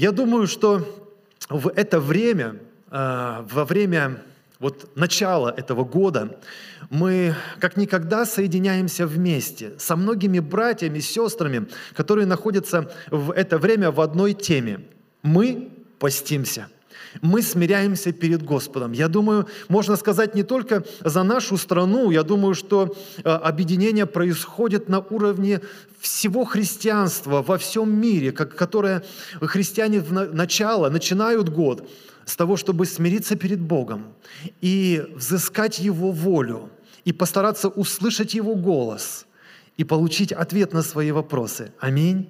Я думаю, что в это время, э, во время вот начала этого года, мы как никогда соединяемся вместе со многими братьями, сестрами, которые находятся в это время в одной теме. Мы постимся – мы смиряемся перед Господом. Я думаю, можно сказать не только за нашу страну, я думаю, что э, объединение происходит на уровне всего христианства во всем мире, которое христиане в начало начинают год с того, чтобы смириться перед Богом и взыскать Его волю, и постараться услышать Его голос, и получить ответ на свои вопросы. Аминь.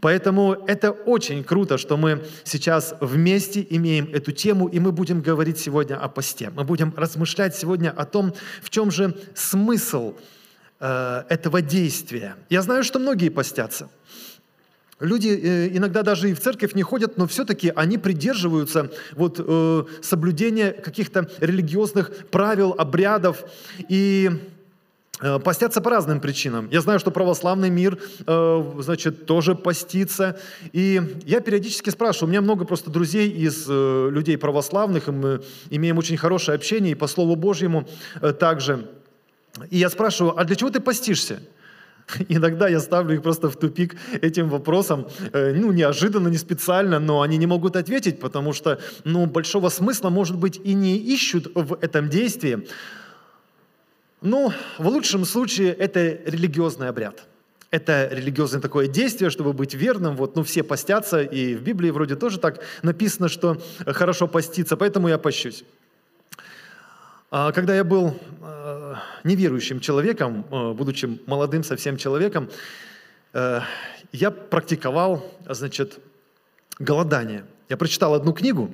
Поэтому это очень круто, что мы сейчас вместе имеем эту тему, и мы будем говорить сегодня о посте. Мы будем размышлять сегодня о том, в чем же смысл э, этого действия. Я знаю, что многие постятся. Люди э, иногда даже и в церковь не ходят, но все-таки они придерживаются вот, э, соблюдения каких-то религиозных правил, обрядов. И постятся по разным причинам. Я знаю, что православный мир, э, значит, тоже постится. И я периодически спрашиваю, у меня много просто друзей из э, людей православных, и мы имеем очень хорошее общение, и по Слову Божьему также. И я спрашиваю, а для чего ты постишься? Иногда я ставлю их просто в тупик этим вопросом, ну, неожиданно, не специально, но они не могут ответить, потому что, ну, большого смысла, может быть, и не ищут в этом действии. Ну, в лучшем случае это религиозный обряд. Это религиозное такое действие, чтобы быть верным. Вот, ну, все постятся, и в Библии вроде тоже так написано, что хорошо поститься, поэтому я пощусь. А когда я был э, неверующим человеком, э, будучи молодым совсем человеком, я практиковал, значит, голодание. Я прочитал одну книгу,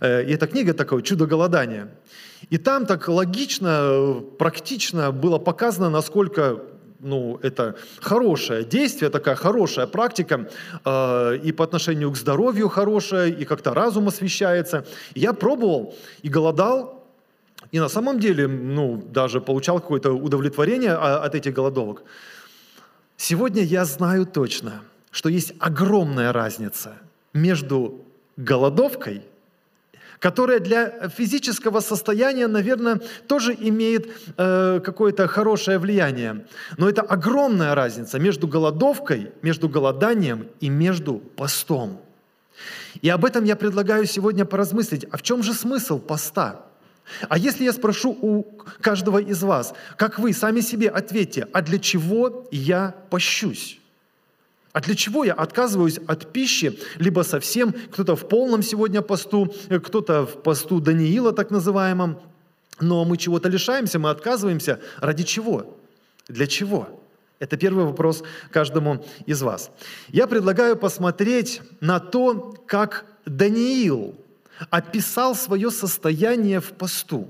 и эта книга такое «Чудо голодания». И там так логично, практично было показано, насколько ну, это хорошее действие, такая хорошая практика, э, и по отношению к здоровью хорошая, и как-то разум освещается. Я пробовал и голодал, и на самом деле, ну, даже получал какое-то удовлетворение от этих голодовок. Сегодня я знаю точно, что есть огромная разница между голодовкой – которая для физического состояния, наверное, тоже имеет э, какое-то хорошее влияние. Но это огромная разница между голодовкой, между голоданием и между постом. И об этом я предлагаю сегодня поразмыслить. А в чем же смысл поста? А если я спрошу у каждого из вас, как вы сами себе ответьте, а для чего я пощусь? А для чего я отказываюсь от пищи, либо совсем, кто-то в полном сегодня посту, кто-то в посту Даниила так называемом, но мы чего-то лишаемся, мы отказываемся. Ради чего? Для чего? Это первый вопрос каждому из вас. Я предлагаю посмотреть на то, как Даниил описал свое состояние в посту.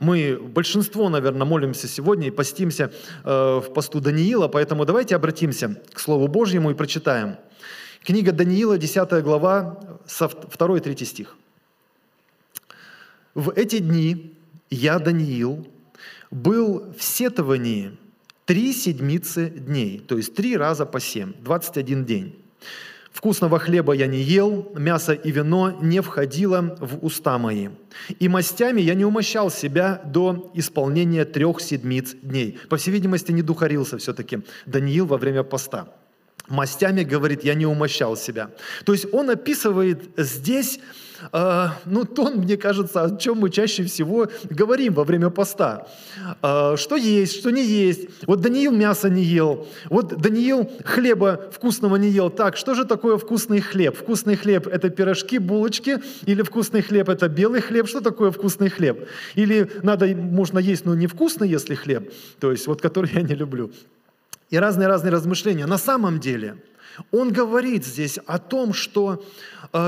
Мы большинство, наверное, молимся сегодня и постимся э, в посту Даниила, поэтому давайте обратимся к Слову Божьему и прочитаем. Книга Даниила, 10 глава, со 2-3 стих. «В эти дни я, Даниил, был в сетовании три седмицы дней, то есть три раза по семь, 21 день. Вкусного хлеба я не ел, мясо и вино не входило в уста мои. И мастями я не умощал себя до исполнения трех седмиц дней. По всей видимости, не духарился все-таки Даниил во время поста. Мастями, говорит, я не умощал себя. То есть он описывает здесь э, ну, тон, мне кажется, о чем мы чаще всего говорим во время поста. Э, что есть, что не есть. Вот Даниил мясо не ел, вот Даниил хлеба вкусного не ел. Так, что же такое вкусный хлеб? Вкусный хлеб – это пирожки, булочки, или вкусный хлеб – это белый хлеб? Что такое вкусный хлеб? Или надо, можно есть, но невкусный, если хлеб, то есть вот который я не люблю. И разные-разные размышления. На самом деле – он говорит здесь о том, что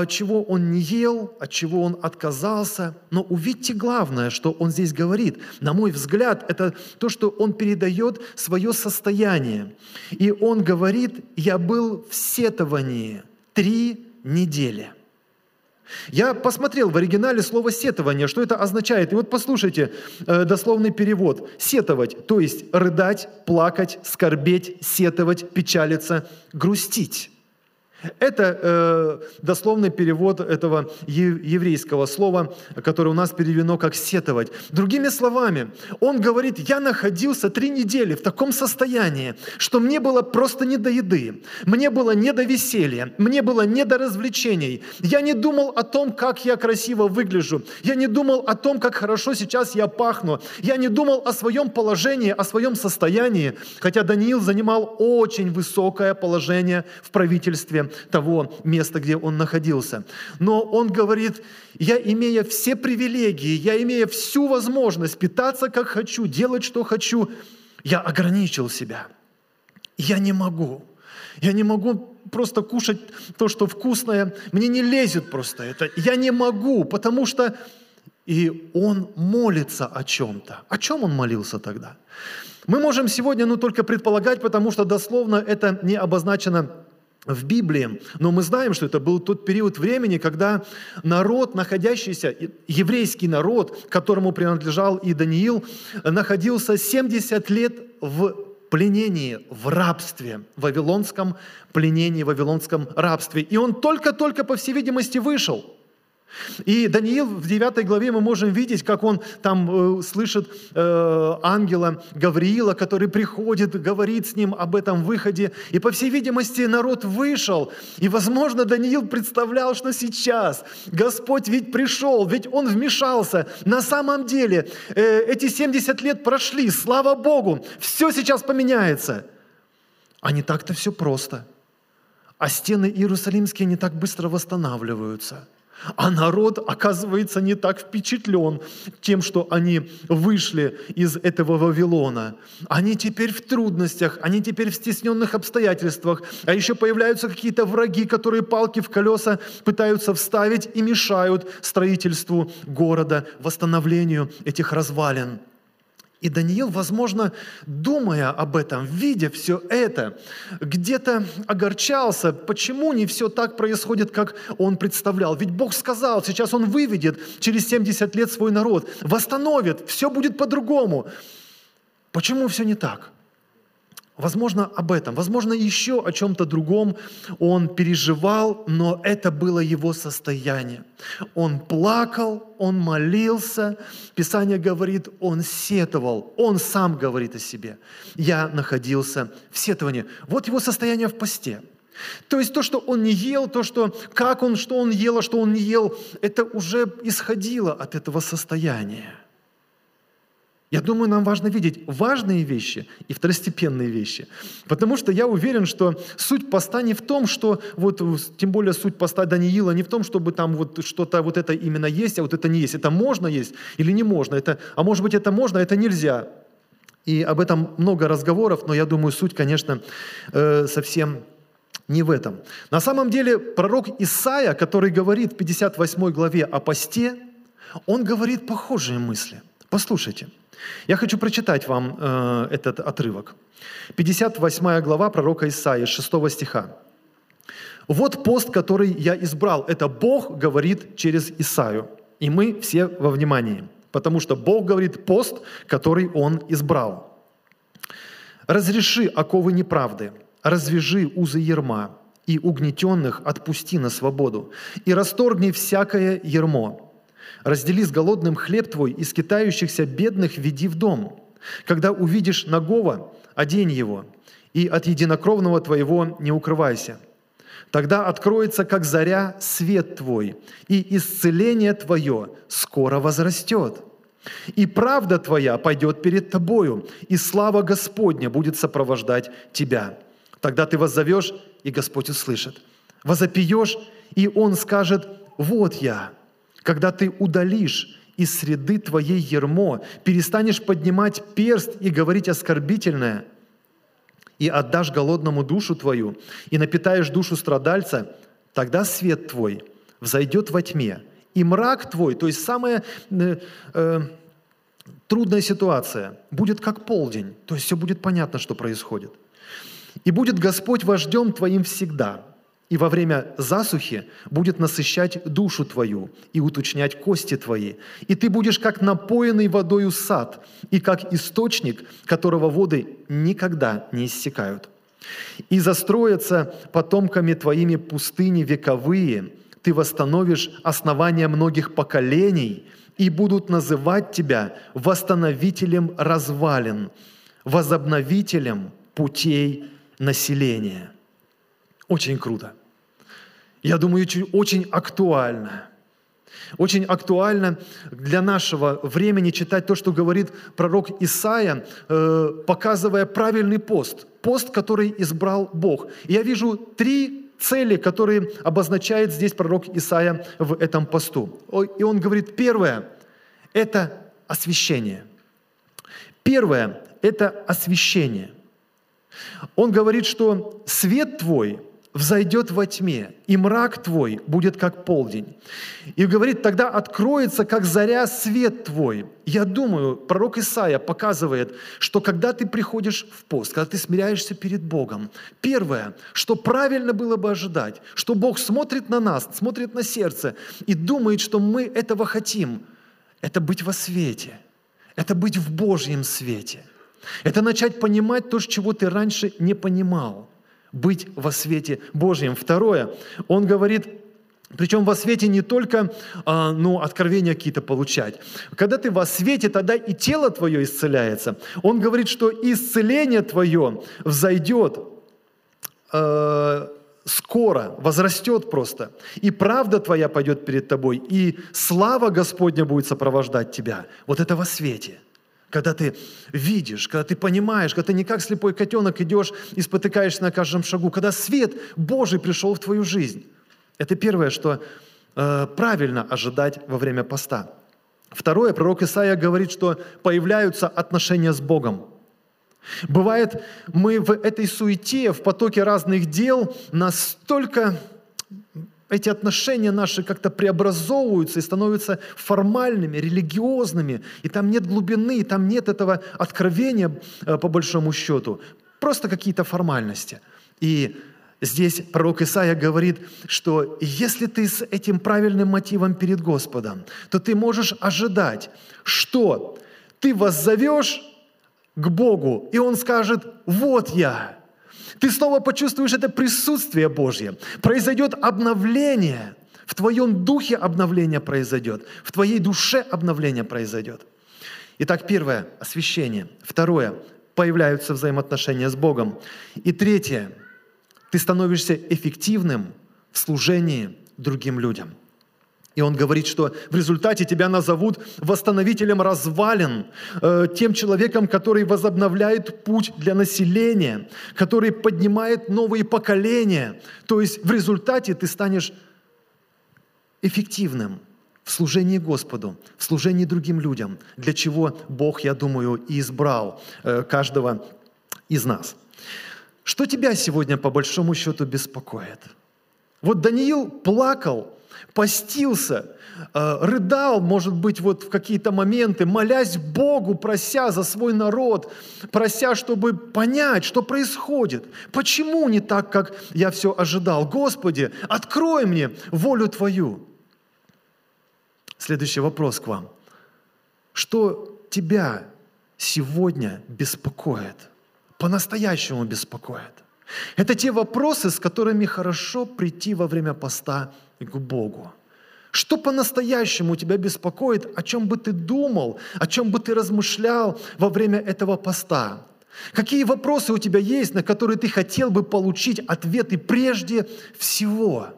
чего он не ел, от чего он отказался. Но увидьте главное, что он здесь говорит. На мой взгляд, это то, что он передает свое состояние. И он говорит, я был в сетовании три недели. Я посмотрел в оригинале слово «сетование», что это означает. И вот послушайте э, дословный перевод. «Сетовать», то есть рыдать, плакать, скорбеть, сетовать, печалиться, грустить. Это э, дословный перевод этого еврейского слова, которое у нас переведено как «сетовать». Другими словами, он говорит, я находился три недели в таком состоянии, что мне было просто не до еды, мне было не до веселья, мне было не до развлечений. Я не думал о том, как я красиво выгляжу, я не думал о том, как хорошо сейчас я пахну, я не думал о своем положении, о своем состоянии, хотя Даниил занимал очень высокое положение в правительстве того места, где он находился. Но он говорит, я имея все привилегии, я имея всю возможность питаться как хочу, делать что хочу, я ограничил себя. Я не могу. Я не могу просто кушать то, что вкусное. Мне не лезет просто это. Я не могу, потому что... И он молится о чем-то. О чем он молился тогда? Мы можем сегодня ну, только предполагать, потому что дословно это не обозначено в Библии, но мы знаем, что это был тот период времени, когда народ, находящийся, еврейский народ, которому принадлежал и Даниил, находился 70 лет в пленении, в рабстве, в вавилонском пленении, в вавилонском рабстве. И он только-только, по всей видимости, вышел – и Даниил в 9 главе мы можем видеть, как он там э, слышит э, ангела Гавриила, который приходит, говорит с ним об этом выходе. И по всей видимости народ вышел. И возможно Даниил представлял, что сейчас Господь ведь пришел, ведь Он вмешался. На самом деле э, эти 70 лет прошли, слава Богу, все сейчас поменяется. А не так-то все просто. А стены Иерусалимские не так быстро восстанавливаются – а народ, оказывается, не так впечатлен тем, что они вышли из этого Вавилона. Они теперь в трудностях, они теперь в стесненных обстоятельствах. А еще появляются какие-то враги, которые палки в колеса пытаются вставить и мешают строительству города, восстановлению этих развалин. И Даниил, возможно, думая об этом, видя все это, где-то огорчался, почему не все так происходит, как он представлял. Ведь Бог сказал, сейчас он выведет через 70 лет свой народ, восстановит, все будет по-другому. Почему все не так? Возможно, об этом, возможно, еще о чем-то другом он переживал, но это было его состояние. Он плакал, он молился. Писание говорит, он сетовал, он сам говорит о себе. Я находился в сетовании. Вот его состояние в посте. То есть то, что он не ел, то, что как он, что он ел, а что он не ел, это уже исходило от этого состояния. Я думаю, нам важно видеть важные вещи и второстепенные вещи. Потому что я уверен, что суть поста не в том, что, вот, тем более суть поста Даниила не в том, чтобы там вот что-то вот это именно есть, а вот это не есть. Это можно есть или не можно. Это, а может быть это можно, а это нельзя. И об этом много разговоров, но я думаю, суть, конечно, э, совсем не в этом. На самом деле пророк Исаия, который говорит в 58 главе о посте, он говорит похожие мысли. Послушайте – я хочу прочитать вам э, этот отрывок. 58 глава пророка Исаии, 6 стиха. «Вот пост, который я избрал». Это Бог говорит через Исаию. И мы все во внимании, потому что Бог говорит пост, который Он избрал. «Разреши оковы неправды, развяжи узы ерма, и угнетенных отпусти на свободу, и расторгни всякое ермо, Раздели с голодным хлеб твой, и скитающихся бедных веди в дом. Когда увидишь нагого, одень его, и от единокровного твоего не укрывайся. Тогда откроется, как заря, свет твой, и исцеление твое скоро возрастет. И правда твоя пойдет перед тобою, и слава Господня будет сопровождать тебя. Тогда ты воззовешь, и Господь услышит. Возопьешь, и Он скажет, вот я – когда ты удалишь из среды твоей ермо, перестанешь поднимать перст и говорить оскорбительное, и отдашь голодному душу твою, и напитаешь душу страдальца, тогда свет твой взойдет во тьме, и мрак твой, то есть самая э, э, трудная ситуация, будет как полдень, то есть все будет понятно, что происходит. И будет Господь вождем твоим всегда, и во время засухи будет насыщать душу твою и уточнять кости твои. И ты будешь как напоенный водою сад, и как источник, которого воды никогда не иссякают. И застроятся потомками твоими пустыни вековые, ты восстановишь основания многих поколений, и будут называть тебя восстановителем развалин, возобновителем путей населения. Очень круто. Я думаю, очень актуально. Очень актуально для нашего времени читать то, что говорит пророк Исаия, э, показывая правильный пост. Пост, который избрал Бог. И я вижу три цели, которые обозначает здесь пророк Исаия в этом посту. И он говорит, первое – это освящение. Первое – это освящение. Он говорит, что свет твой взойдет во тьме, и мрак твой будет как полдень. И говорит, тогда откроется, как заря, свет твой. Я думаю, пророк Исаия показывает, что когда ты приходишь в пост, когда ты смиряешься перед Богом, первое, что правильно было бы ожидать, что Бог смотрит на нас, смотрит на сердце и думает, что мы этого хотим, это быть во свете, это быть в Божьем свете, это начать понимать то, чего ты раньше не понимал – быть во свете Божьем. Второе, он говорит, причем во свете не только а, ну, откровения какие-то получать. Когда ты во свете, тогда и тело твое исцеляется. Он говорит, что исцеление твое взойдет э, скоро, возрастет просто. И правда твоя пойдет перед тобой, и слава Господня будет сопровождать тебя. Вот это во свете – когда ты видишь, когда ты понимаешь, когда ты не как слепой котенок идешь и спотыкаешься на каждом шагу, когда свет Божий пришел в твою жизнь. Это первое, что э, правильно ожидать во время поста. Второе, пророк Исаия говорит, что появляются отношения с Богом. Бывает, мы в этой суете, в потоке разных дел настолько эти отношения наши как-то преобразовываются и становятся формальными, религиозными, и там нет глубины, и там нет этого откровения, э, по большому счету. Просто какие-то формальности. И здесь пророк Исаия говорит, что если ты с этим правильным мотивом перед Господом, то ты можешь ожидать, что ты воззовешь к Богу, и Он скажет, вот я, ты снова почувствуешь это присутствие Божье. Произойдет обновление. В твоем духе обновление произойдет. В твоей душе обновление произойдет. Итак, первое – освящение. Второе – появляются взаимоотношения с Богом. И третье – ты становишься эффективным в служении другим людям – и он говорит, что в результате тебя назовут восстановителем развалин, э, тем человеком, который возобновляет путь для населения, который поднимает новые поколения. То есть в результате ты станешь эффективным в служении Господу, в служении другим людям, для чего Бог, я думаю, и избрал э, каждого из нас. Что тебя сегодня по большому счету беспокоит? Вот Даниил плакал постился, э, рыдал, может быть, вот в какие-то моменты, молясь Богу, прося за свой народ, прося, чтобы понять, что происходит. Почему не так, как я все ожидал? Господи, открой мне волю Твою. Следующий вопрос к вам. Что тебя сегодня беспокоит? По-настоящему беспокоит? Это те вопросы, с которыми хорошо прийти во время поста к Богу. Что по-настоящему тебя беспокоит, о чем бы ты думал, о чем бы ты размышлял во время этого поста? Какие вопросы у тебя есть, на которые ты хотел бы получить ответы прежде всего?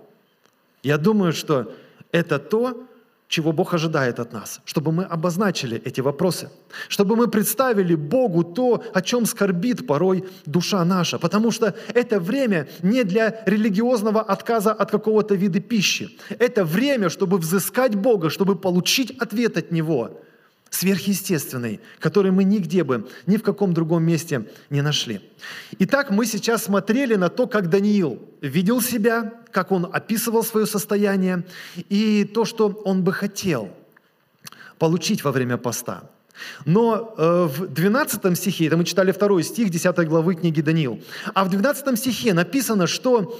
Я думаю, что это то, чего Бог ожидает от нас, чтобы мы обозначили эти вопросы, чтобы мы представили Богу то, о чем скорбит порой душа наша, потому что это время не для религиозного отказа от какого-то вида пищи, это время, чтобы взыскать Бога, чтобы получить ответ от Него – сверхъестественный, который мы нигде бы, ни в каком другом месте не нашли. Итак, мы сейчас смотрели на то, как Даниил видел себя, как он описывал свое состояние и то, что он бы хотел получить во время поста. Но э, в 12 стихе, это мы читали второй стих 10 главы книги Даниил, а в 12 стихе написано, что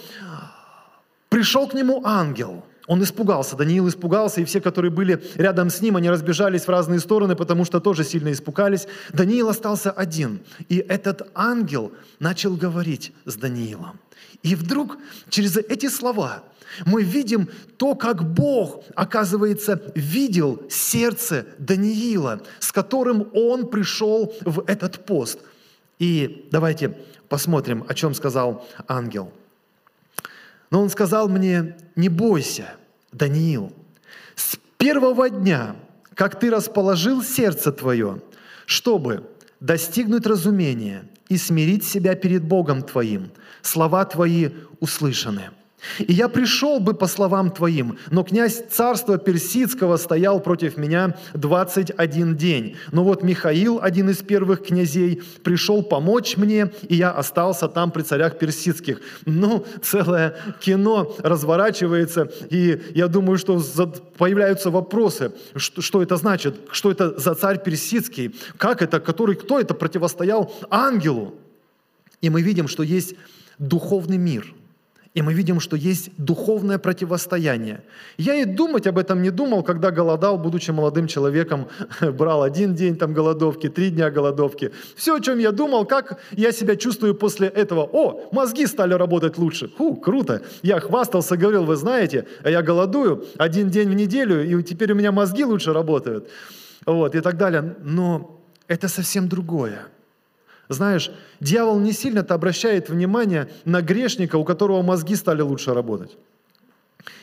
пришел к нему ангел, Он испугался, Даниил испугался, и все, которые были рядом с ним, они разбежались в разные стороны, потому что тоже сильно испугались. Даниил остался один, и этот ангел начал говорить с Даниилом. И вдруг через эти слова мы видим то, как Бог, оказывается, видел сердце Даниила, с которым он пришел в этот пост. И давайте посмотрим, о чем сказал ангел. Но он сказал мне, не бойся, Даниил, с первого дня, как ты расположил сердце твое, чтобы достигнуть разумения и смирить себя перед Богом твоим, слова твои услышаны – и я пришел бы по словам твоим, но князь царства персидского стоял против меня 21 день. Но вот Михаил, один из первых князей, пришел помочь мне, и я остался там при царях персидских. Ну, целое кино разворачивается, и я думаю, что появляются вопросы, что, что это значит, что это за царь персидский, как это, который, кто это противостоял ангелу. И мы видим, что есть духовный мир – и мы видим, что есть духовное противостояние. Я и думать об этом не думал, когда голодал, будучи молодым человеком, брал один день там голодовки, три дня голодовки. Все, о чем я думал, как я себя чувствую после этого. О, мозги стали работать лучше. Фу, круто. Я хвастался, говорил, вы знаете, а я голодую один день в неделю, и теперь у меня мозги лучше работают. Вот, и так далее. Но это совсем другое. Знаешь, дьявол не сильно-то обращает внимание на грешника, у которого мозги стали лучше работать.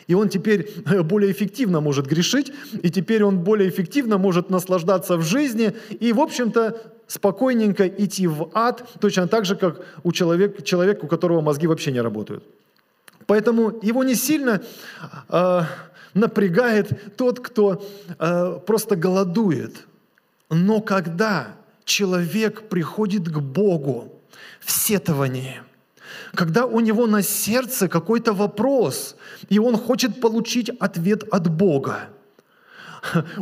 И он теперь более эффективно может грешить, и теперь он более эффективно может наслаждаться в жизни и, в общем-то, спокойненько идти в ад, точно так же, как у человека, человека, у которого мозги вообще не работают. Поэтому его не сильно э, напрягает тот, кто э, просто голодует. Но когда человек приходит к Богу в сетовании, когда у него на сердце какой-то вопрос, и он хочет получить ответ от Бога –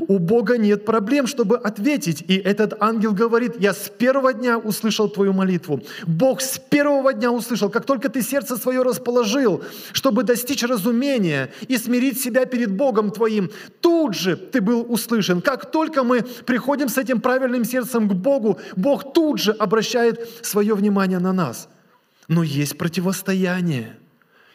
у Бога нет проблем, чтобы ответить. И этот ангел говорит, я с первого дня услышал твою молитву. Бог с первого дня услышал, как только ты сердце свое расположил, чтобы достичь разумения и смирить себя перед Богом твоим, тут же ты был услышан. Как только мы приходим с этим правильным сердцем к Богу, Бог тут же обращает свое внимание на нас. Но есть противостояние –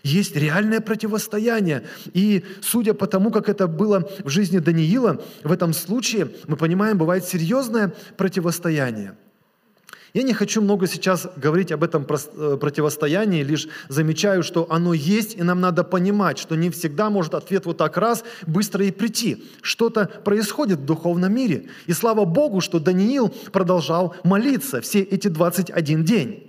есть реальное противостояние. И судя по тому, как это было в жизни Даниила, в этом случае, мы понимаем, бывает серьезное противостояние. Я не хочу много сейчас говорить об этом э, противостоянии, лишь замечаю, что оно есть, и нам надо понимать, что не всегда может ответ вот так раз быстро и прийти. Что-то происходит в духовном мире. И слава Богу, что Даниил продолжал молиться все эти 21 день.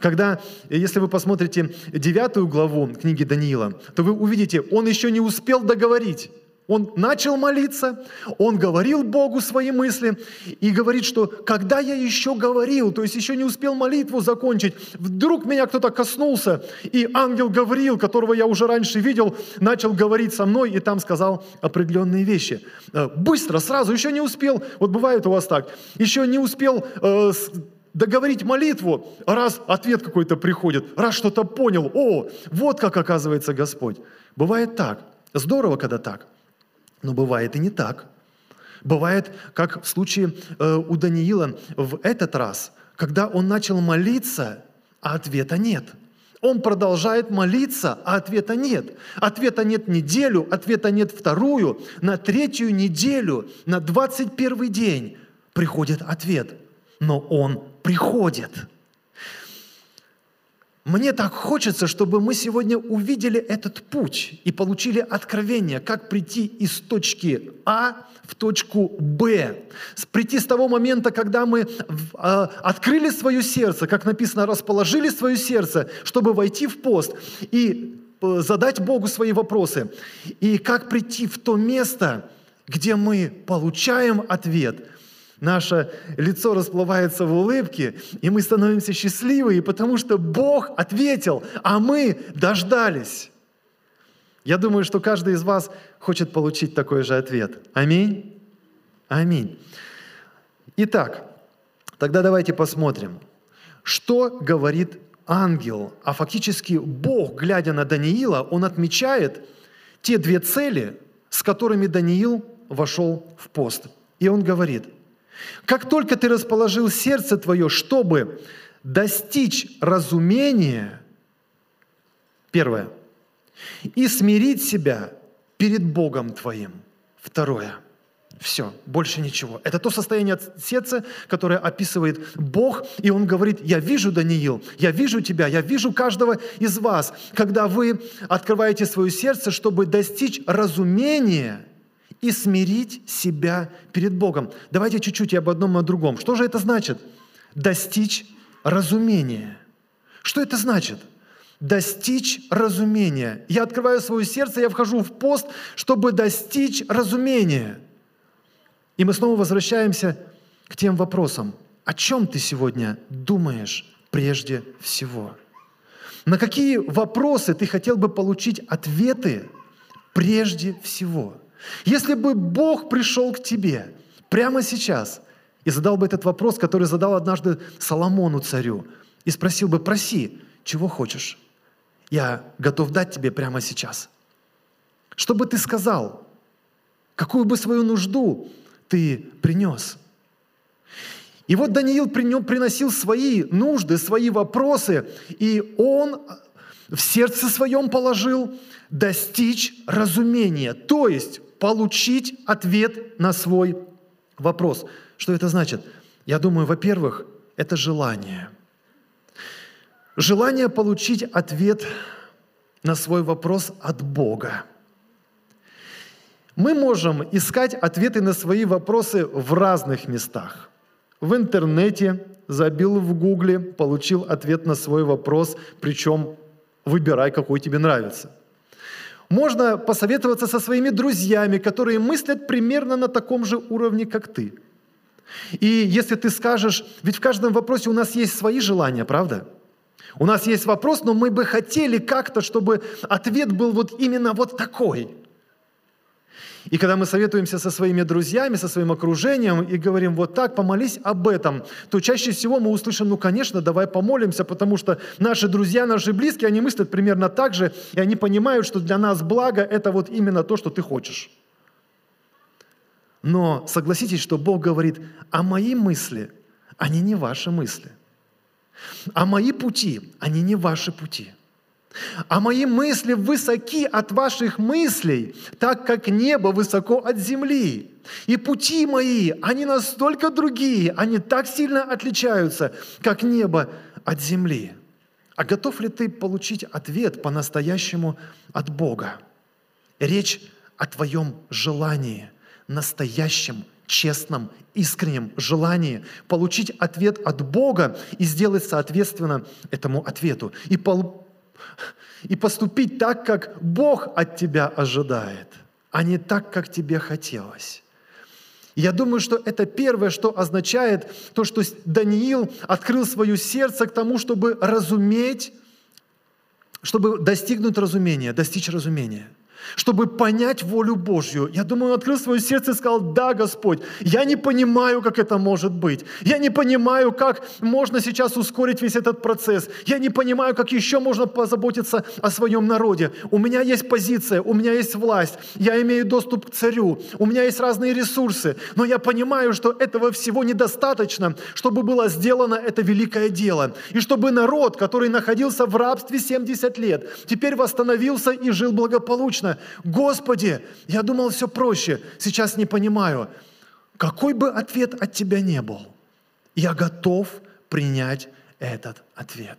Когда, если вы посмотрите девятую главу книги Даниила, то вы увидите, он еще не успел договорить. Он начал молиться, он говорил Богу свои мысли и говорит, что когда я еще говорил, то есть еще не успел молитву закончить, вдруг меня кто-то коснулся, и ангел говорил, которого я уже раньше видел, начал говорить со мной и там сказал определенные вещи. Э, быстро, сразу, еще не успел, вот бывает у вас так, еще не успел э, договорить молитву, раз ответ какой-то приходит, раз что-то понял, о, вот как оказывается Господь. Бывает так. Здорово, когда так. Но бывает и не так. Бывает, как в случае э, у Даниила в этот раз, когда он начал молиться, а ответа нет. Он продолжает молиться, а ответа нет. Ответа нет неделю, ответа нет вторую. На третью неделю, на 21 день приходит ответ. Но он приходит. Мне так хочется, чтобы мы сегодня увидели этот путь и получили откровение, как прийти из точки А в точку Б. Прийти с того момента, когда мы а, открыли свое сердце, как написано, расположили свое сердце, чтобы войти в пост и э, задать Богу свои вопросы. И как прийти в то место, где мы получаем ответ – Наше лицо расплывается в улыбке, и мы становимся счастливыми, потому что Бог ответил, а мы дождались. Я думаю, что каждый из вас хочет получить такой же ответ. Аминь? Аминь. Итак, тогда давайте посмотрим, что говорит ангел, а фактически Бог, глядя на Даниила, он отмечает те две цели, с которыми Даниил вошел в пост. И он говорит, как только ты расположил сердце твое, чтобы достичь разумения, первое, и смирить себя перед Богом твоим, второе – все, больше ничего. Это то состояние сердца, которое описывает Бог, и Он говорит, я вижу, Даниил, я вижу тебя, я вижу каждого из вас, когда вы открываете свое сердце, чтобы достичь разумения и смирить себя перед Богом. Давайте чуть-чуть об одном и о другом. Что же это значит? Достичь разумения. Что это значит? достичь разумения. Я открываю свое сердце, я вхожу в пост, чтобы достичь разумения. И мы снова возвращаемся к тем вопросам. О чем ты сегодня думаешь прежде всего? На какие вопросы ты хотел бы получить ответы прежде всего? Если бы Бог пришел к тебе прямо сейчас и задал бы этот вопрос, который задал однажды Соломону царю, и спросил бы, проси, чего хочешь? Я готов дать тебе прямо сейчас. Что бы ты сказал? Какую бы свою нужду ты принес. И вот Даниил приносил свои нужды, свои вопросы, и он в сердце своем положил достичь разумения, то есть получить ответ на свой вопрос. Что это значит? Я думаю, во-первых, это желание. Желание получить ответ на свой вопрос от Бога. Мы можем искать ответы на свои вопросы в разных местах. В интернете, забил в гугле, получил ответ на свой вопрос, причем выбирай, какой тебе нравится. Можно посоветоваться со своими друзьями, которые мыслят примерно на таком же уровне, как ты. И если ты скажешь, ведь в каждом вопросе у нас есть свои желания, правда? У нас есть вопрос, но мы бы хотели как-то, чтобы ответ был вот именно вот такой – и когда мы советуемся со своими друзьями, со своим окружением и говорим вот так, помолись об этом, то чаще всего мы услышим, ну, конечно, давай помолимся, потому что наши друзья, наши близкие, они мыслят примерно так же, и они понимают, что для нас благо – это вот именно то, что ты хочешь. Но согласитесь, что Бог говорит, а мои мысли, они не ваши мысли. А мои пути, они не ваши пути. А мои мысли высоки от ваших мыслей, так как небо высоко от земли. И пути мои, они настолько другие, они так сильно отличаются, как небо от земли. А готов ли ты получить ответ по-настоящему от Бога? Речь о твоем желании, настоящем, честном, искреннем желании получить ответ от Бога и сделать соответственно этому ответу. И и поступить так, как Бог от тебя ожидает, а не так, как тебе хотелось. Я думаю, что это первое, что означает то, что Даниил открыл свое сердце к тому, чтобы разуметь, чтобы достигнуть разумения, достичь разумения – чтобы понять волю Божью. Я думаю, он открыл свое сердце и сказал, да, Господь, я не понимаю, как это может быть. Я не понимаю, как можно сейчас ускорить весь этот процесс. Я не понимаю, как еще можно позаботиться о своем народе. У меня есть позиция, у меня есть власть, я имею доступ к царю, у меня есть разные ресурсы, но я понимаю, что этого всего недостаточно, чтобы было сделано это великое дело. И чтобы народ, который находился в рабстве 70 лет, теперь восстановился и жил благополучно. Господи, я думал все проще, сейчас не понимаю. Какой бы ответ от Тебя не был, я готов принять этот ответ.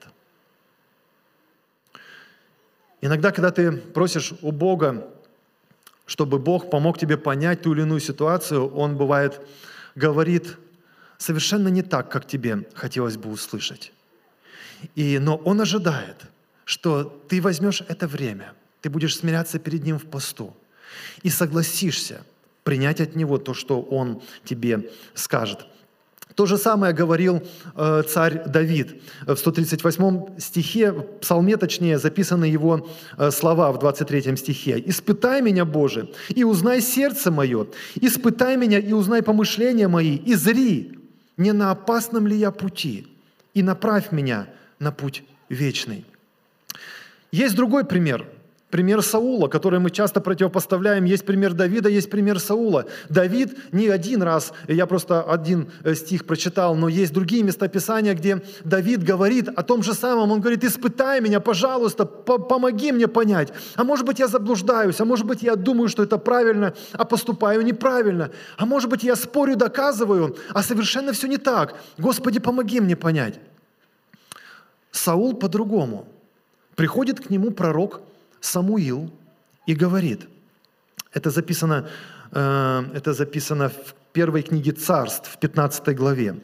Иногда, когда ты просишь у Бога, чтобы Бог помог тебе понять ту или иную ситуацию, Он бывает говорит совершенно не так, как тебе хотелось бы услышать. И, но Он ожидает, что ты возьмешь это время – ты будешь смиряться перед Ним в посту и согласишься принять от Него то, что Он тебе скажет. То же самое говорил э, царь Давид. В 138 стихе, в псалме точнее, записаны его э, слова в 23 стихе. «Испытай меня, Боже, и узнай сердце мое, испытай меня и узнай помышления мои, и зри, не на опасном ли я пути, и направь меня на путь вечный. Есть другой пример – Пример Саула, который мы часто противопоставляем, есть пример Давида, есть пример Саула. Давид не один раз, я просто один э, стих прочитал, но есть другие места Писания, где Давид говорит о том же самом. Он говорит, испытай меня, пожалуйста, помоги мне понять. А может быть, я заблуждаюсь, а может быть, я думаю, что это правильно, а поступаю неправильно. А может быть, я спорю, доказываю, а совершенно все не так. Господи, помоги мне понять. Саул по-другому. Приходит к нему пророк – Самуил и говорит, это записано, э, это записано в первой книге царств, в 15 главе.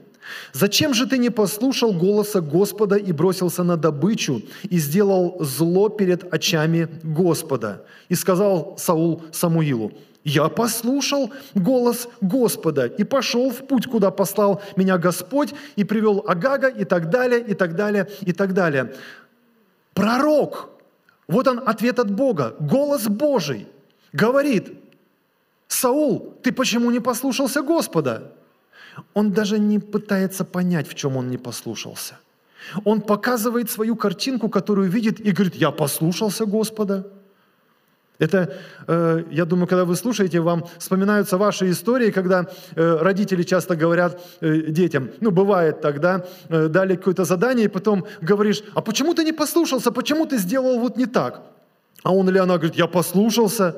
«Зачем же ты не послушал голоса Господа и бросился на добычу и сделал зло перед очами Господа?» И сказал Саул Самуилу, «Я послушал голос Господа и пошел в путь, куда послал меня Господь, и привел Агага, и так далее, и так далее, и так далее». Пророк вот он ответ от Бога. Голос Божий говорит, Саул, ты почему не послушался Господа? Он даже не пытается понять, в чем он не послушался. Он показывает свою картинку, которую видит, и говорит, я послушался Господа. Это, э, я думаю, когда вы слушаете, вам вспоминаются ваши истории, когда э, родители часто говорят э, детям, ну, бывает тогда, дали какое-то задание, и потом говоришь, а почему ты не послушался, почему ты сделал вот не так? А он или она говорит, я послушался.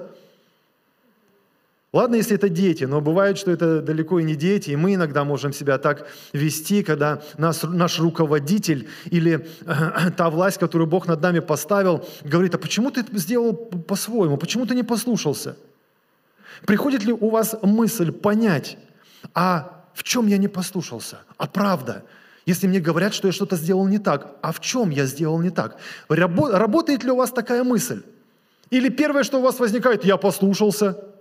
Ладно, если это дети, но бывает, что это далеко и не дети, и мы иногда можем себя так вести, когда нас, наш руководитель или э, та власть, которую Бог над нами поставил, говорит, а почему ты сделал по-своему, почему ты не послушался? Приходит ли у вас мысль понять, а в чем я не послушался? А правда, если мне говорят, что я что-то сделал не так, а в чем я сделал не так? Работает ли у вас такая мысль? Или первое, что у вас возникает, я послушался –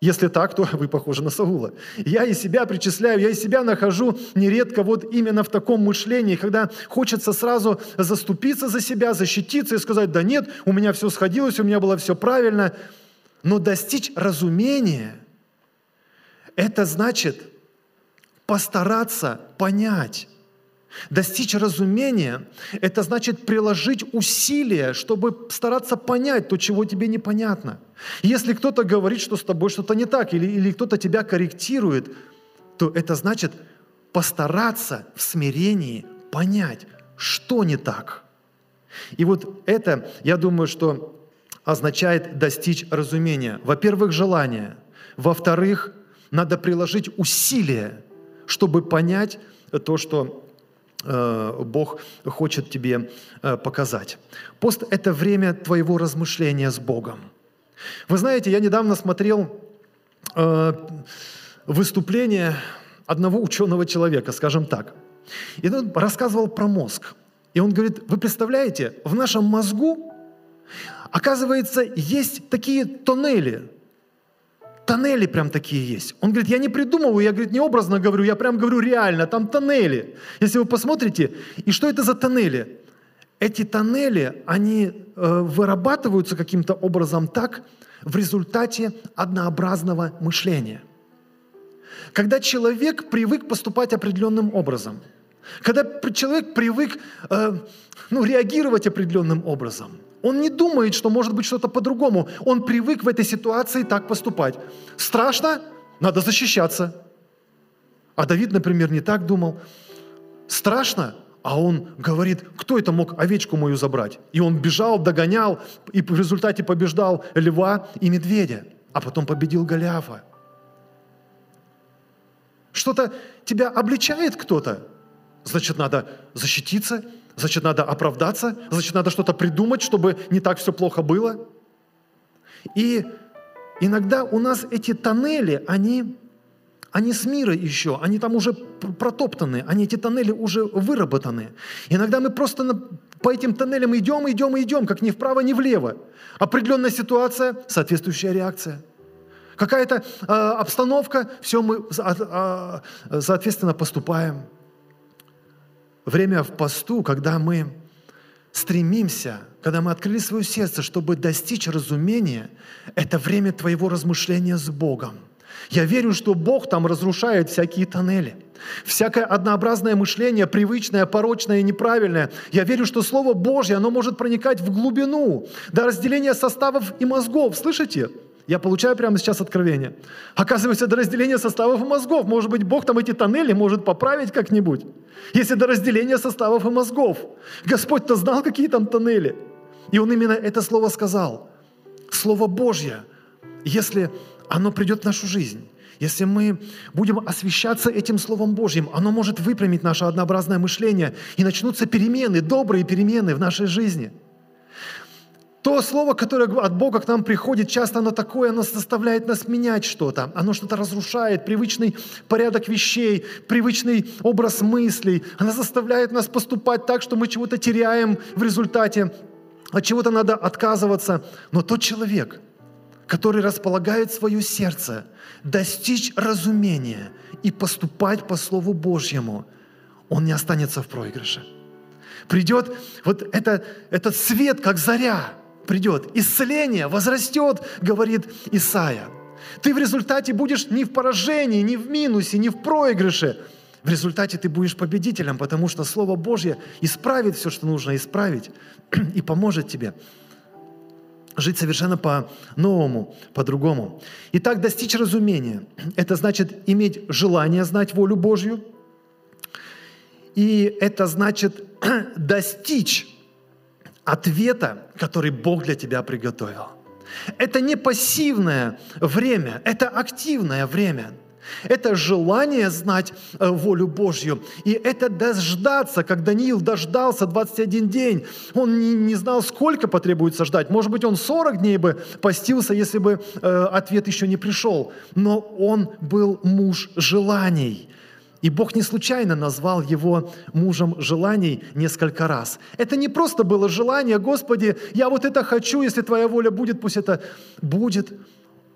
если так, то вы похожи на Саула. Я и себя причисляю, я и себя нахожу нередко вот именно в таком мышлении, когда хочется сразу заступиться за себя, защититься и сказать, да нет, у меня все сходилось, у меня было все правильно. Но достичь разумения – это значит постараться понять, Достичь разумения – это значит приложить усилия, чтобы стараться понять то, чего тебе непонятно. Если кто-то говорит, что с тобой что-то не так, или, или кто-то тебя корректирует, то это значит постараться в смирении понять, что не так. И вот это, я думаю, что означает достичь разумения. Во-первых, желание. Во-вторых, надо приложить усилия, чтобы понять то, что Бог хочет тебе э, показать. Пост – это время твоего размышления с Богом. Вы знаете, я недавно смотрел э, выступление одного ученого человека, скажем так. И он рассказывал про мозг. И он говорит, вы представляете, в нашем мозгу, оказывается, есть такие тоннели, Тоннели прям такие есть. Он говорит, я не придумываю, я говорит, не образно говорю, я прям говорю реально, там тоннели. Если вы посмотрите, и что это за тоннели? Эти тоннели, они э, вырабатываются каким-то образом так в результате однообразного мышления. Когда человек привык поступать определенным образом, когда человек привык э, ну, реагировать определенным образом – он не думает, что может быть что-то по-другому. Он привык в этой ситуации так поступать. Страшно? Надо защищаться. А Давид, например, не так думал. Страшно? А он говорит, кто это мог овечку мою забрать? И он бежал, догонял, и в результате побеждал льва и медведя, а потом победил Голиафа. Что-то тебя обличает кто-то, значит, надо защититься, Значит, надо оправдаться, значит, надо что-то придумать, чтобы не так все плохо было. И иногда у нас эти тоннели, они, они с мира еще, они там уже протоптаны, они эти тоннели уже выработаны. Иногда мы просто на, по этим тоннелям идем, идем, идем, как ни вправо, ни влево. Определенная ситуация, соответствующая реакция. Какая-то э, обстановка, все мы, э, э, соответственно, поступаем время в посту, когда мы стремимся, когда мы открыли свое сердце, чтобы достичь разумения, это время твоего размышления с Богом. Я верю, что Бог там разрушает всякие тоннели. Всякое однообразное мышление, привычное, порочное и неправильное. Я верю, что Слово Божье, оно может проникать в глубину, до разделения составов и мозгов. Слышите? Я получаю прямо сейчас откровение. Оказывается, до разделения составов и мозгов. Может быть, Бог там эти тоннели может поправить как-нибудь. Если до разделения составов и мозгов. Господь-то знал, какие там тоннели. И Он именно это слово сказал. Слово Божье, если оно придет в нашу жизнь, если мы будем освещаться этим Словом Божьим, оно может выпрямить наше однообразное мышление, и начнутся перемены, добрые перемены в нашей жизни – то слово, которое от Бога к нам приходит, часто оно такое, оно заставляет нас менять что-то. Оно что-то разрушает, привычный порядок вещей, привычный образ мыслей. Оно заставляет нас поступать так, что мы чего-то теряем в результате, от чего-то надо отказываться. Но тот человек, который располагает свое сердце, достичь разумения и поступать по Слову Божьему, он не останется в проигрыше. Придет вот это, этот свет, как заря, придет. Исцеление возрастет, говорит Исаия. Ты в результате будешь не в поражении, не в минусе, не в проигрыше. В результате ты будешь победителем, потому что Слово Божье исправит все, что нужно исправить, и поможет тебе жить совершенно по-новому, по-другому. Итак, достичь разумения – это значит иметь желание знать волю Божью, и это значит достичь ответа, который Бог для тебя приготовил. Это не пассивное время, это активное время. Это желание знать э, волю Божью. И это дождаться, как Даниил дождался 21 день. Он не, не знал, сколько потребуется ждать. Может быть, он 40 дней бы постился, если бы э, ответ еще не пришел. Но он был муж желаний. И Бог не случайно назвал его мужем желаний несколько раз. Это не просто было желание, Господи, я вот это хочу, если Твоя воля будет, пусть это будет.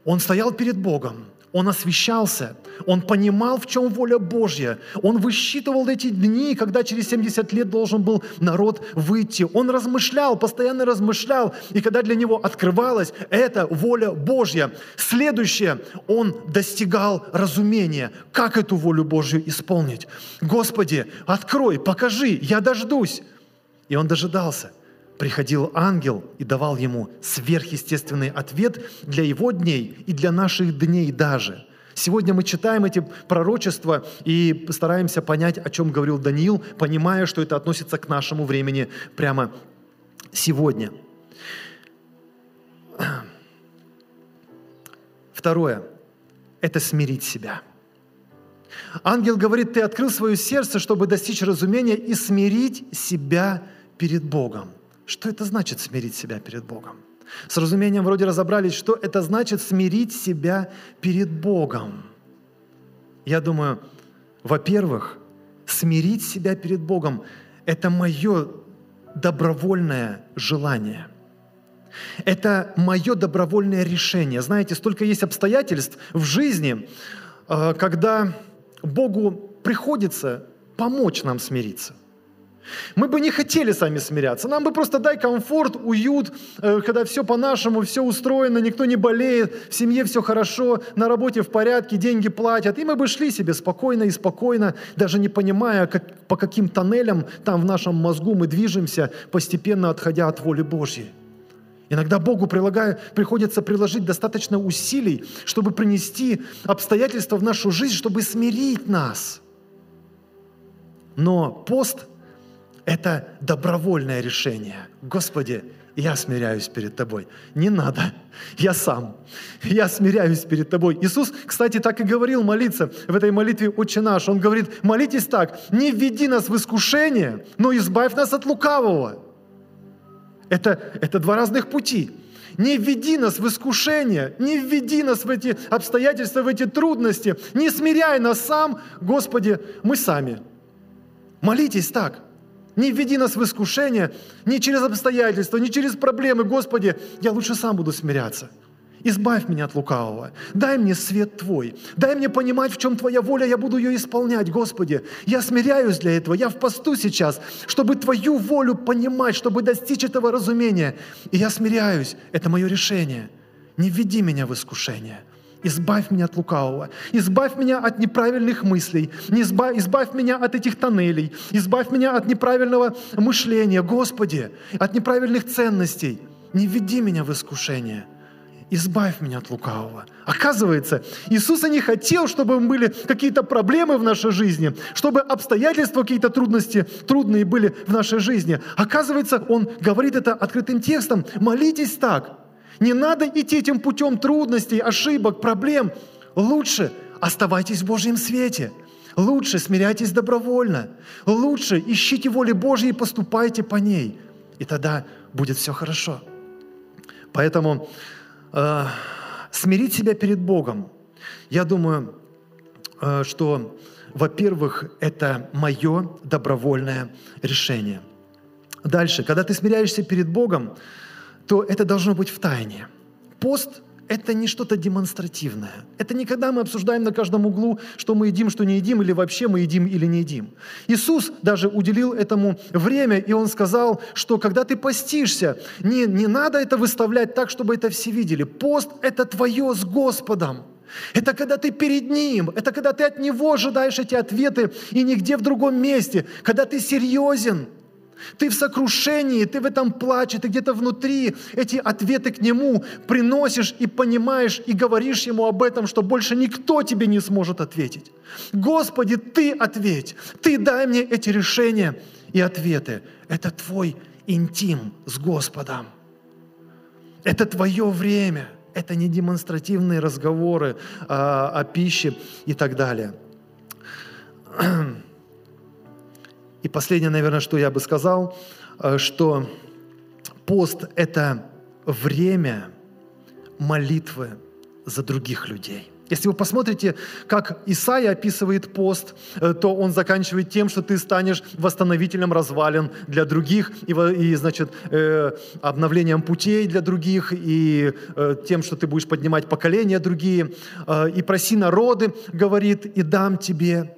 Он стоял перед Богом, он освещался, он понимал, в чем воля Божья. Он высчитывал эти дни, когда через 70 лет должен был народ выйти. Он размышлял, постоянно размышлял. И когда для него открывалась эта воля Божья, следующее, он достигал разумения, как эту волю Божью исполнить. Господи, открой, покажи, я дождусь. И он дожидался приходил ангел и давал ему сверхъестественный ответ для его дней и для наших дней даже. Сегодня мы читаем эти пророчества и стараемся понять, о чем говорил Даниил, понимая, что это относится к нашему времени прямо сегодня. Второе – это смирить себя. Ангел говорит, ты открыл свое сердце, чтобы достичь разумения и смирить себя перед Богом. Что это значит смирить себя перед Богом? С разумением вроде разобрались, что это значит смирить себя перед Богом. Я думаю, во-первых, смирить себя перед Богом – это мое добровольное желание. Это мое добровольное решение. Знаете, столько есть обстоятельств в жизни, э, когда Богу приходится помочь нам смириться – мы бы не хотели сами смиряться. Нам бы просто дай комфорт, уют, э, когда все по-нашему, все устроено, никто не болеет, в семье все хорошо, на работе в порядке, деньги платят. И мы бы шли себе спокойно и спокойно, даже не понимая, как, по каким тоннелям там в нашем мозгу мы движемся, постепенно отходя от воли Божьей. Иногда Богу прилагая, приходится приложить достаточно усилий, чтобы принести обстоятельства в нашу жизнь, чтобы смирить нас. Но пост – это добровольное решение. Господи, я смиряюсь перед Тобой. Не надо, я сам. Я смиряюсь перед Тобой. Иисус, кстати, так и говорил молиться в этой молитве «Отче наш». Он говорит, молитесь так, не введи нас в искушение, но избавь нас от лукавого. Это, это два разных пути. Не введи нас в искушение, не введи нас в эти обстоятельства, в эти трудности, не смиряй нас сам, Господи, мы сами. Молитесь так – не введи нас в искушение, не через обстоятельства, не через проблемы. Господи, я лучше сам буду смиряться. Избавь меня от лукавого. Дай мне свет Твой. Дай мне понимать, в чем Твоя воля, я буду ее исполнять, Господи. Я смиряюсь для этого. Я в посту сейчас, чтобы Твою волю понимать, чтобы достичь этого разумения. И я смиряюсь. Это мое решение. Не введи меня в искушение. Избавь меня от лукавого. Избавь меня от неправильных мыслей. Избавь, избавь меня от этих тоннелей. Избавь меня от неправильного мышления, Господи, от неправильных ценностей. Не введи меня в искушение. Избавь меня от лукавого. Оказывается, Иисус не хотел, чтобы были какие-то проблемы в нашей жизни, чтобы обстоятельства, какие-то трудности, трудные были в нашей жизни. Оказывается, Он говорит это открытым текстом. Молитесь так. Не надо идти этим путем трудностей, ошибок, проблем. Лучше оставайтесь в Божьем свете. Лучше смиряйтесь добровольно. Лучше ищите воли Божьей и поступайте по ней. И тогда будет все хорошо. Поэтому э, смирить себя перед Богом, я думаю, э, что, во-первых, это мое добровольное решение. Дальше, когда ты смиряешься перед Богом, то это должно быть в тайне. Пост – это не что-то демонстративное. Это не когда мы обсуждаем на каждом углу, что мы едим, что не едим, или вообще мы едим или не едим. Иисус даже уделил этому время, и Он сказал, что когда ты постишься, не, не надо это выставлять так, чтобы это все видели. Пост – это твое с Господом. Это когда ты перед Ним, это когда ты от Него ожидаешь эти ответы и нигде в другом месте, когда ты серьезен – ты в сокрушении, ты в этом плаче, ты где-то внутри эти ответы к Нему приносишь и понимаешь, и говоришь Ему об этом, что больше никто тебе не сможет ответить. Господи, Ты ответь, Ты дай мне эти решения и ответы. Это Твой интим с Господом. Это Твое время. Это не демонстративные разговоры а, о пище и так далее. И последнее, наверное, что я бы сказал, э, что пост – это время молитвы за других людей. Если вы посмотрите, как Исаия описывает пост, э, то он заканчивает тем, что ты станешь восстановителем развалин для других, и, и значит, э, обновлением путей для других, и тем, что ты будешь поднимать поколения другие. И проси народы, говорит, и дам тебе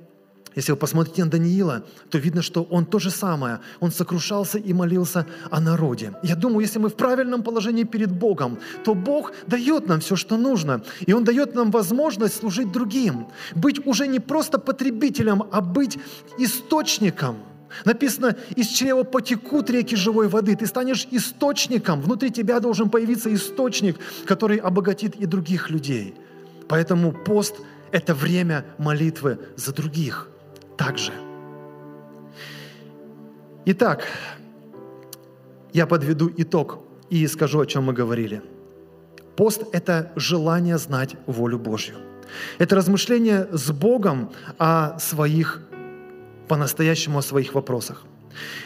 если вы посмотрите на Даниила, то видно, что он то же самое. Он сокрушался и молился о народе. Я думаю, если мы в правильном положении перед Богом, то Бог дает нам все, что нужно. И Он дает нам возможность служить другим. Быть уже не просто потребителем, а быть источником. Написано, из чрева потекут реки живой воды. Ты станешь источником. Внутри тебя должен появиться источник, который обогатит и других людей. Поэтому пост – это время молитвы за других – также. Итак, я подведу итог и скажу, о чем мы говорили. Пост – это желание знать волю Божью. Это размышление с Богом о своих, по-настоящему о своих вопросах.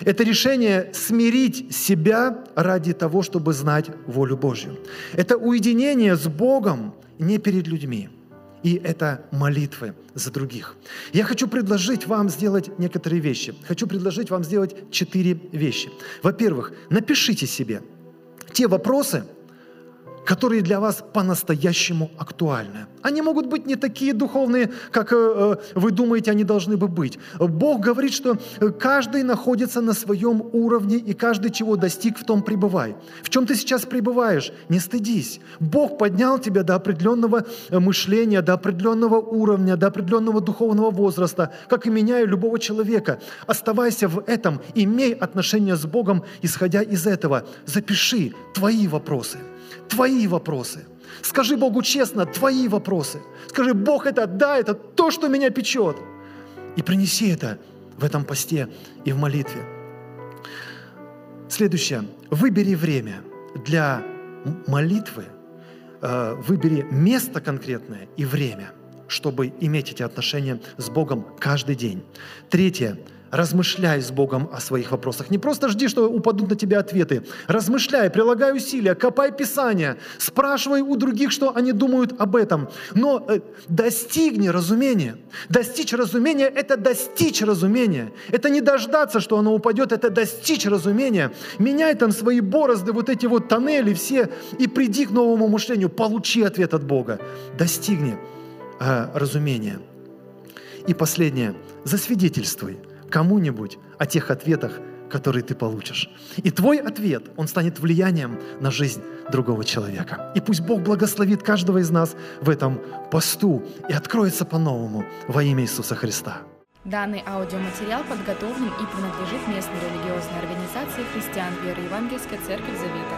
Это решение смирить себя ради того, чтобы знать волю Божью. Это уединение с Богом не перед людьми – и это молитвы за других. Я хочу предложить вам сделать некоторые вещи. Хочу предложить вам сделать четыре вещи. Во-первых, напишите себе те вопросы, которые для вас по-настоящему актуальны. Они могут быть не такие духовные, как э, э, вы думаете, они должны бы быть. Бог говорит, что каждый находится на своем уровне, и каждый чего достиг, в том пребывай. В чем ты сейчас пребываешь? Не стыдись. Бог поднял тебя до определенного э, мышления, до определенного уровня, до определенного духовного возраста, как и меня и любого человека. Оставайся в этом, имей отношение с Богом, исходя из этого. Запиши твои вопросы – твои вопросы. Скажи Богу честно, твои вопросы. Скажи, Бог, это да, это то, что меня печет. И принеси это в этом посте и в молитве. Следующее. Выбери время для молитвы, э, выбери место конкретное и время, чтобы иметь эти отношения с Богом каждый день. Третье размышляй с Богом о своих вопросах. Не просто жди, что упадут на тебя ответы. Размышляй, прилагай усилия, копай Писание, спрашивай у других, что они думают об этом. Но э, достигни разумения. Достичь разумения – это достичь разумения. Это не дождаться, что оно упадет, это достичь разумения. Меняй там свои борозды, вот эти вот тоннели все, и приди к новому мышлению, получи ответ от Бога. Достигни э, разумения. И последнее – засвидетельствуй – кому-нибудь о тех ответах, который ты получишь. И твой ответ, он станет влиянием на жизнь другого человека. И пусть Бог благословит каждого из нас в этом посту и откроется по-новому во имя Иисуса Христа. Данный аудиоматериал подготовлен и принадлежит местной религиозной организации христиан веры Евангельской Церковь Завета.